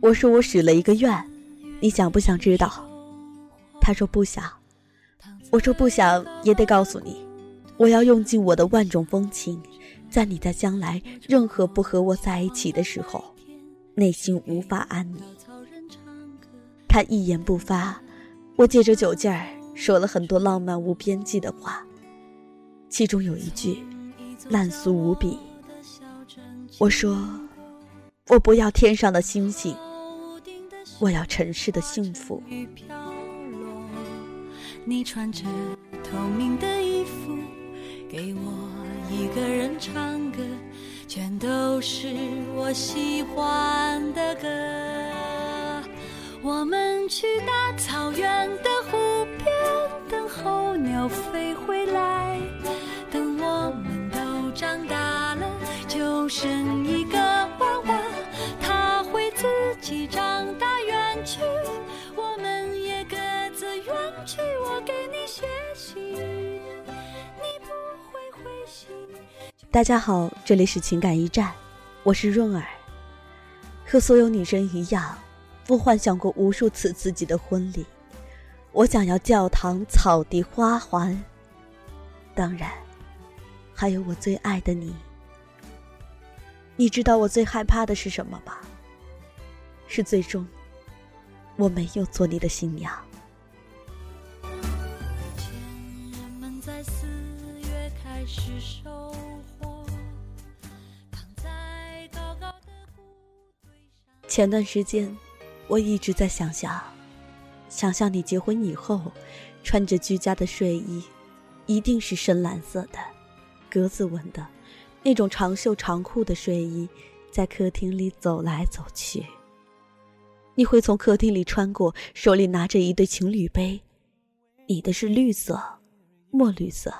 我说我许了一个愿，你想不想知道？他说不想。我说不想也得告诉你，我要用尽我的万种风情，在你在将来任何不和我在一起的时候，内心无法安宁。他一言不发，我借着酒劲儿说了很多浪漫无边际的话，其中有一句烂俗无比。我说，我不要天上的星星，我要尘世的幸福。你穿着透明的衣服，给我一个人唱歌，全都是我喜欢的歌。我们去大草原的大家好，这里是情感驿站，我是润儿。和所有女生一样，我幻想过无数次自己的婚礼。我想要教堂、草地、花环，当然，还有我最爱的你。你知道我最害怕的是什么吗？是最终我没有做你的新娘。前前段时间，我一直在想象，想象你结婚以后，穿着居家的睡衣，一定是深蓝色的，格子纹的，那种长袖长裤的睡衣，在客厅里走来走去。你会从客厅里穿过，手里拿着一对情侣杯，你的是绿色，墨绿色，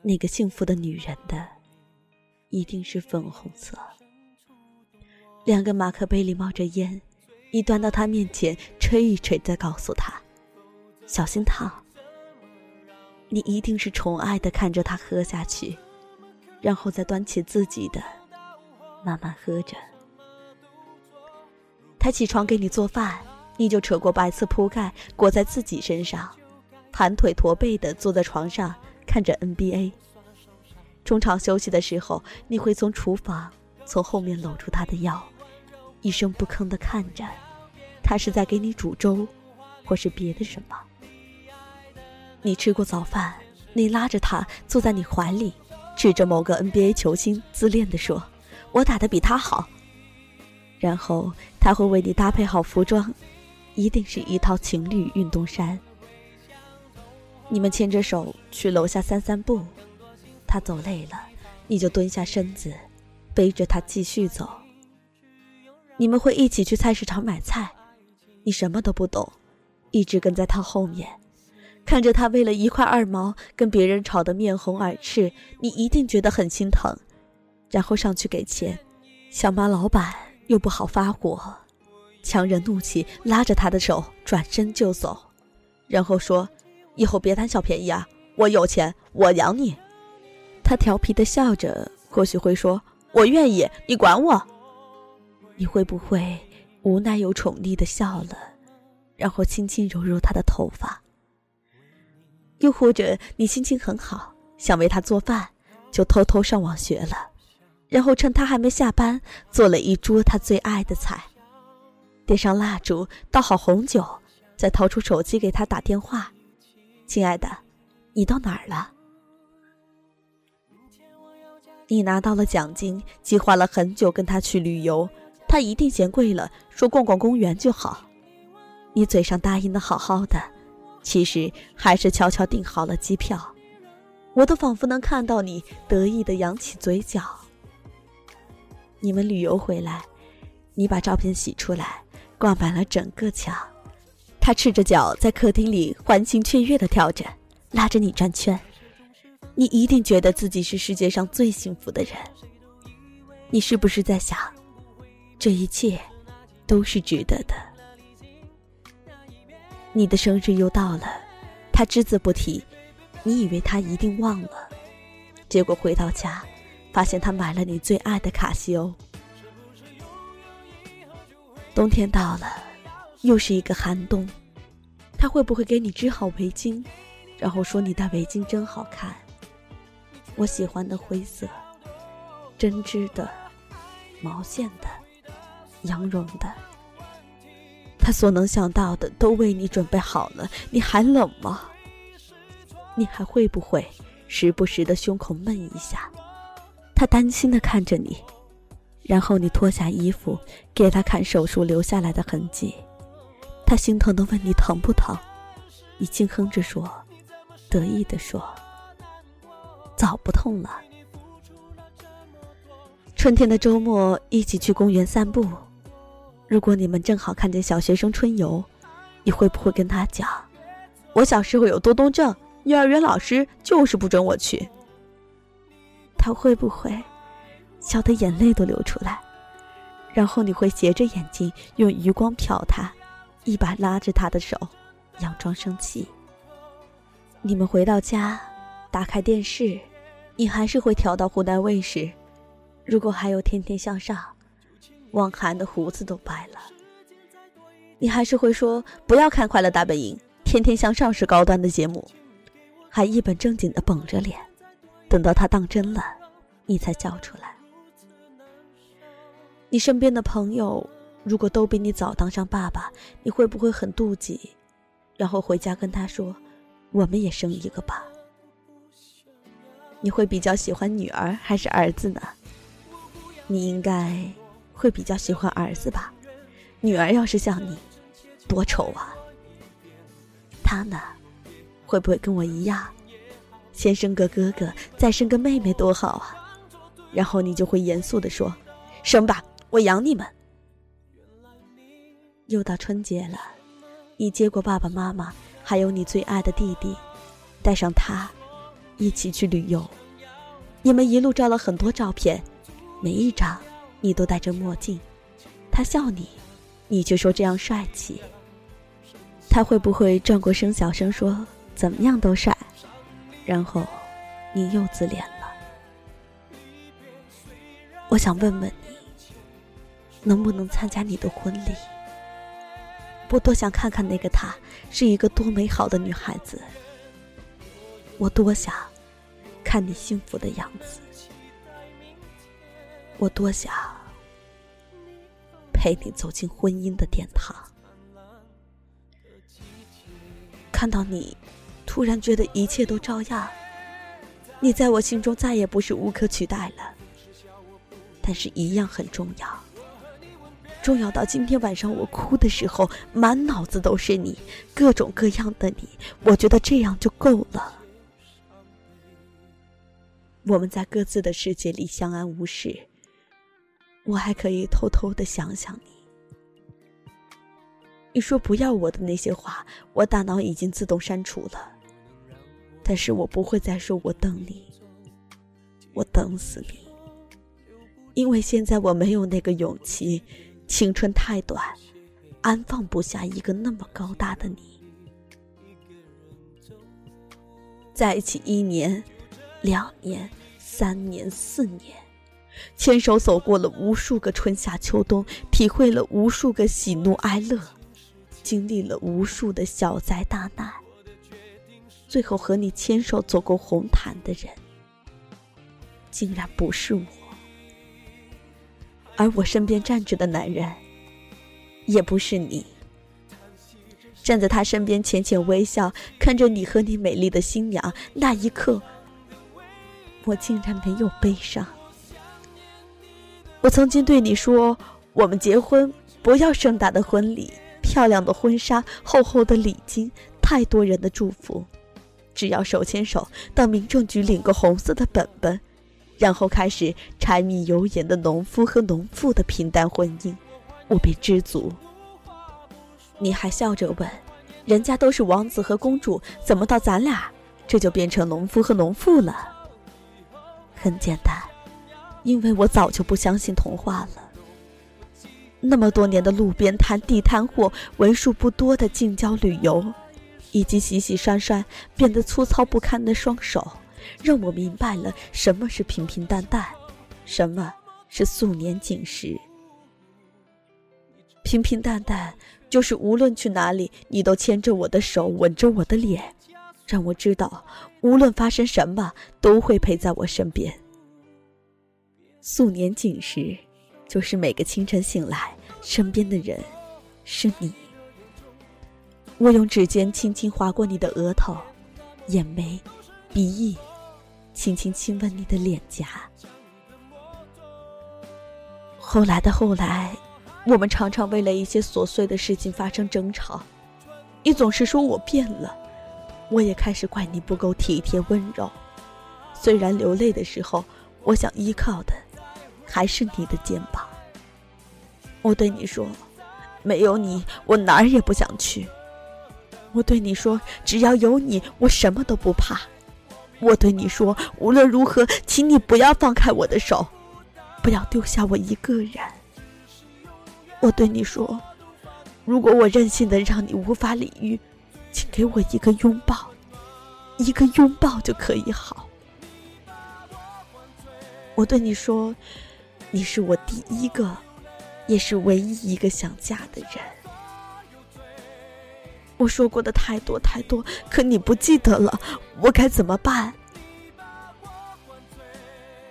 那个幸福的女人的，一定是粉红色。两个马克杯里冒着烟，你端到他面前吹一吹，再告诉他：“小心烫。”你一定是宠爱的看着他喝下去，然后再端起自己的，慢慢喝着。他起床给你做饭，你就扯过白色铺盖裹在自己身上，盘腿驼背的坐在床上看着 NBA。中场休息的时候，你会从厨房从后面搂住他的腰。一声不吭的看着，他是在给你煮粥，或是别的什么。你吃过早饭，你拉着他坐在你怀里，指着某个 NBA 球星，自恋的说：“我打的比他好。”然后他会为你搭配好服装，一定是一套情侣运动衫。你们牵着手去楼下散散步，他走累了，你就蹲下身子，背着他继续走。你们会一起去菜市场买菜，你什么都不懂，一直跟在他后面，看着他为了一块二毛跟别人吵得面红耳赤，你一定觉得很心疼，然后上去给钱，想骂老板又不好发火，强忍怒气拉着他的手转身就走，然后说：“以后别贪小便宜啊，我有钱，我养你。”他调皮的笑着，或许会说：“我愿意，你管我。”你会不会无奈又宠溺的笑了，然后轻轻揉揉他的头发？又或者你心情很好，想为他做饭，就偷偷上网学了，然后趁他还没下班，做了一桌他最爱的菜，点上蜡烛，倒好红酒，再掏出手机给他打电话：“亲爱的，你到哪儿了？”你拿到了奖金，计划了很久跟他去旅游。他一定嫌贵了，说逛逛公园就好。你嘴上答应的好好的，其实还是悄悄订好了机票。我都仿佛能看到你得意的扬起嘴角。你们旅游回来，你把照片洗出来，挂满了整个墙。他赤着脚在客厅里欢欣雀跃的跳着，拉着你转圈。你一定觉得自己是世界上最幸福的人。你是不是在想？这一切，都是值得的。你的生日又到了，他只字不提，你以为他一定忘了，结果回到家，发现他买了你最爱的卡西欧。冬天到了，又是一个寒冬，他会不会给你织好围巾，然后说你戴围巾真好看？我喜欢的灰色，针织的，毛线的，羊绒的。他所能想到的都为你准备好了，你还冷吗？你还会不会时不时的胸口闷一下？他担心的看着你。然后你脱下衣服，给他看手术留下来的痕迹，他心疼的问你疼不疼，你轻哼着说，得意的说，早不痛了。春天的周末一起去公园散步，如果你们正好看见小学生春游，你会不会跟他讲，我小时候有多动症，幼儿园老师就是不准我去。他会不会？笑得眼泪都流出来，然后你会斜着眼睛用余光瞟他，一把拉着他的手，佯装生气。你们回到家，打开电视，你还是会调到湖南卫视。如果还有《天天向上》，汪涵的胡子都白了，你还是会说不要看《快乐大本营》，《天天向上》是高端的节目，还一本正经的绷着脸，等到他当真了，你才笑出来。你身边的朋友，如果都比你早当上爸爸，你会不会很妒忌？然后回家跟他说：“我们也生一个吧。”你会比较喜欢女儿还是儿子呢？你应该会比较喜欢儿子吧？女儿要是像你，多丑啊！他呢，会不会跟我一样，先生个哥哥，再生个妹妹多好啊？然后你就会严肃的说：“生吧。”我养你们。又到春节了，你接过爸爸妈妈，还有你最爱的弟弟，带上他，一起去旅游。你们一路照了很多照片，每一张你都戴着墨镜。他笑你，你却说这样帅气。他会不会转过身小声说怎么样都帅？然后你又自怜了。我想问问你。能不能参加你的婚礼？我多想看看那个她是一个多美好的女孩子。我多想看你幸福的样子。我多想陪你走进婚姻的殿堂。看到你，突然觉得一切都照样。你在我心中再也不是无可取代了，但是一样很重要。重要到今天晚上我哭的时候，满脑子都是你，各种各样的你。我觉得这样就够了。我们在各自的世界里相安无事，我还可以偷偷的想想你。你说不要我的那些话，我大脑已经自动删除了。但是我不会再说我等你，我等死你，因为现在我没有那个勇气。青春太短，安放不下一个那么高大的你。在一起一年、两年、三年、四年，牵手走过了无数个春夏秋冬，体会了无数个喜怒哀乐，经历了无数的小灾大难，最后和你牵手走过红毯的人，竟然不是我。而我身边站着的男人，也不是你。站在他身边，浅浅微笑，看着你和你美丽的新娘，那一刻，我竟然没有悲伤。我曾经对你说，我们结婚不要盛大的婚礼、漂亮的婚纱、厚厚的礼金、太多人的祝福，只要手牵手到民政局领个红色的本本。然后开始柴米油盐的农夫和农妇的平淡婚姻，我便知足。你还笑着问：“人家都是王子和公主，怎么到咱俩这就变成农夫和农妇了？”很简单，因为我早就不相信童话了。那么多年的路边摊、地摊货，为数不多的近郊旅游，以及洗洗涮涮变得粗糙不堪的双手。让我明白了什么是平平淡淡，什么是素年锦时。平平淡淡，就是无论去哪里，你都牵着我的手，吻着我的脸，让我知道，无论发生什么，都会陪在我身边。素年锦时，就是每个清晨醒来，身边的人是你。我用指尖轻轻划过你的额头、眼眉、鼻翼，轻轻亲吻你的脸颊。后来的后来。我们常常为了一些琐碎的事情发生争吵，你总是说我变了，我也开始怪你不够体贴温柔。虽然流泪的时候，我想依靠的还是你的肩膀。我对你说，没有你，我哪儿也不想去。我对你说，只要有你，我什么都不怕。我对你说，无论如何，请你不要放开我的手，不要丢下我一个人。我对你说，如果我任性的让你无法理喻，请给我一个拥抱，一个拥抱就可以好。我对你说，你是我第一个，也是唯一一个想嫁的人。我说过的太多太多，可你不记得了，我该怎么办？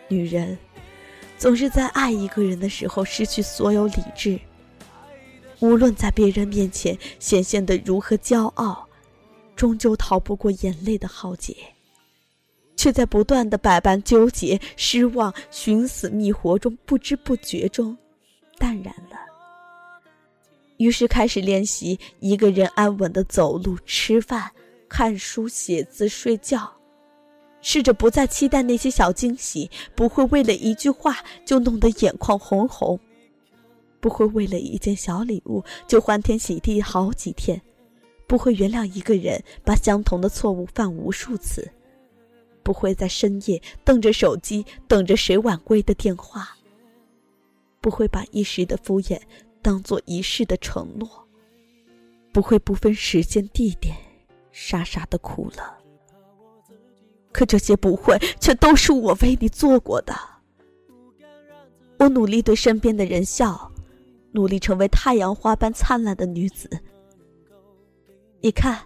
女人总是在爱一个人的时候失去所有理智。无论在别人面前显现的如何骄傲，终究逃不过眼泪的浩劫，却在不断的百般纠结、失望、寻死觅活中，不知不觉中淡然了。于是开始练习一个人安稳的走路、吃饭、看书、写字、睡觉，试着不再期待那些小惊喜，不会为了一句话就弄得眼眶红红。不会为了一件小礼物就欢天喜地好几天，不会原谅一个人把相同的错误犯无数次，不会在深夜瞪着手机等着谁晚归的电话，不会把一时的敷衍当做一世的承诺，不会不分时间地点傻傻的哭了。可这些不会，却都是我为你做过的。我努力对身边的人笑。努力成为太阳花般灿烂的女子。你看，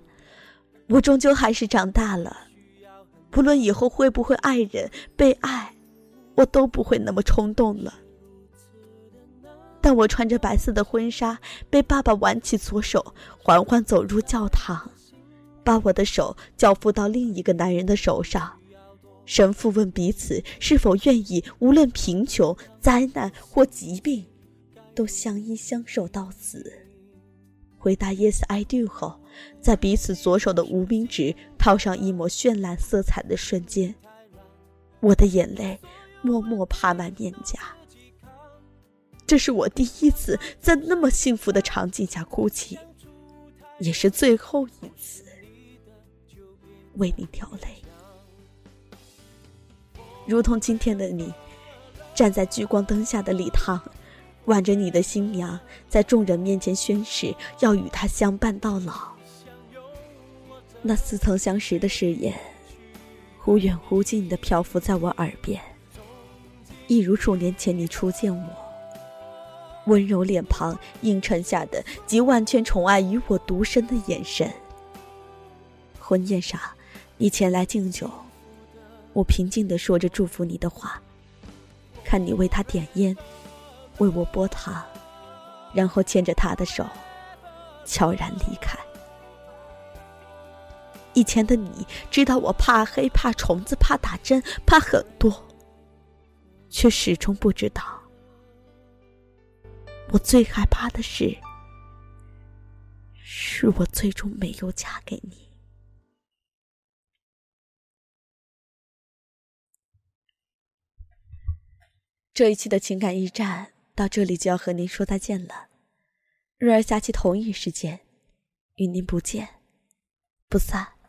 我终究还是长大了。不论以后会不会爱人、被爱，我都不会那么冲动了。但我穿着白色的婚纱，被爸爸挽起左手，缓缓走入教堂，把我的手交付到另一个男人的手上，神父问彼此是否愿意，无论贫穷、灾难或疾病。都相依相守到死。回答 “Yes, I do” 后，在彼此左手的无名指套上一抹绚烂色彩的瞬间，我的眼泪默默爬满面颊。这是我第一次在那么幸福的场景下哭泣，也是最后一次为你掉泪。如同今天的你，站在聚光灯下的礼堂。挽着你的新娘，在众人面前宣誓要与他相伴到老。那似曾相识的誓言，忽远忽近的漂浮在我耳边，一如数年前你初见我，温柔脸庞映衬下的集万千宠爱于我独身的眼神。婚宴上，你前来敬酒，我平静的说着祝福你的话，看你为他点烟。为我拨糖，然后牵着他的手，悄然离开。以前的你知道我怕黑、怕虫子、怕打针、怕很多，却始终不知道，我最害怕的是，是我最终没有嫁给你。这一期的情感驿站。到这里就要和您说再见了，瑞儿下期同一时间与您不见不散。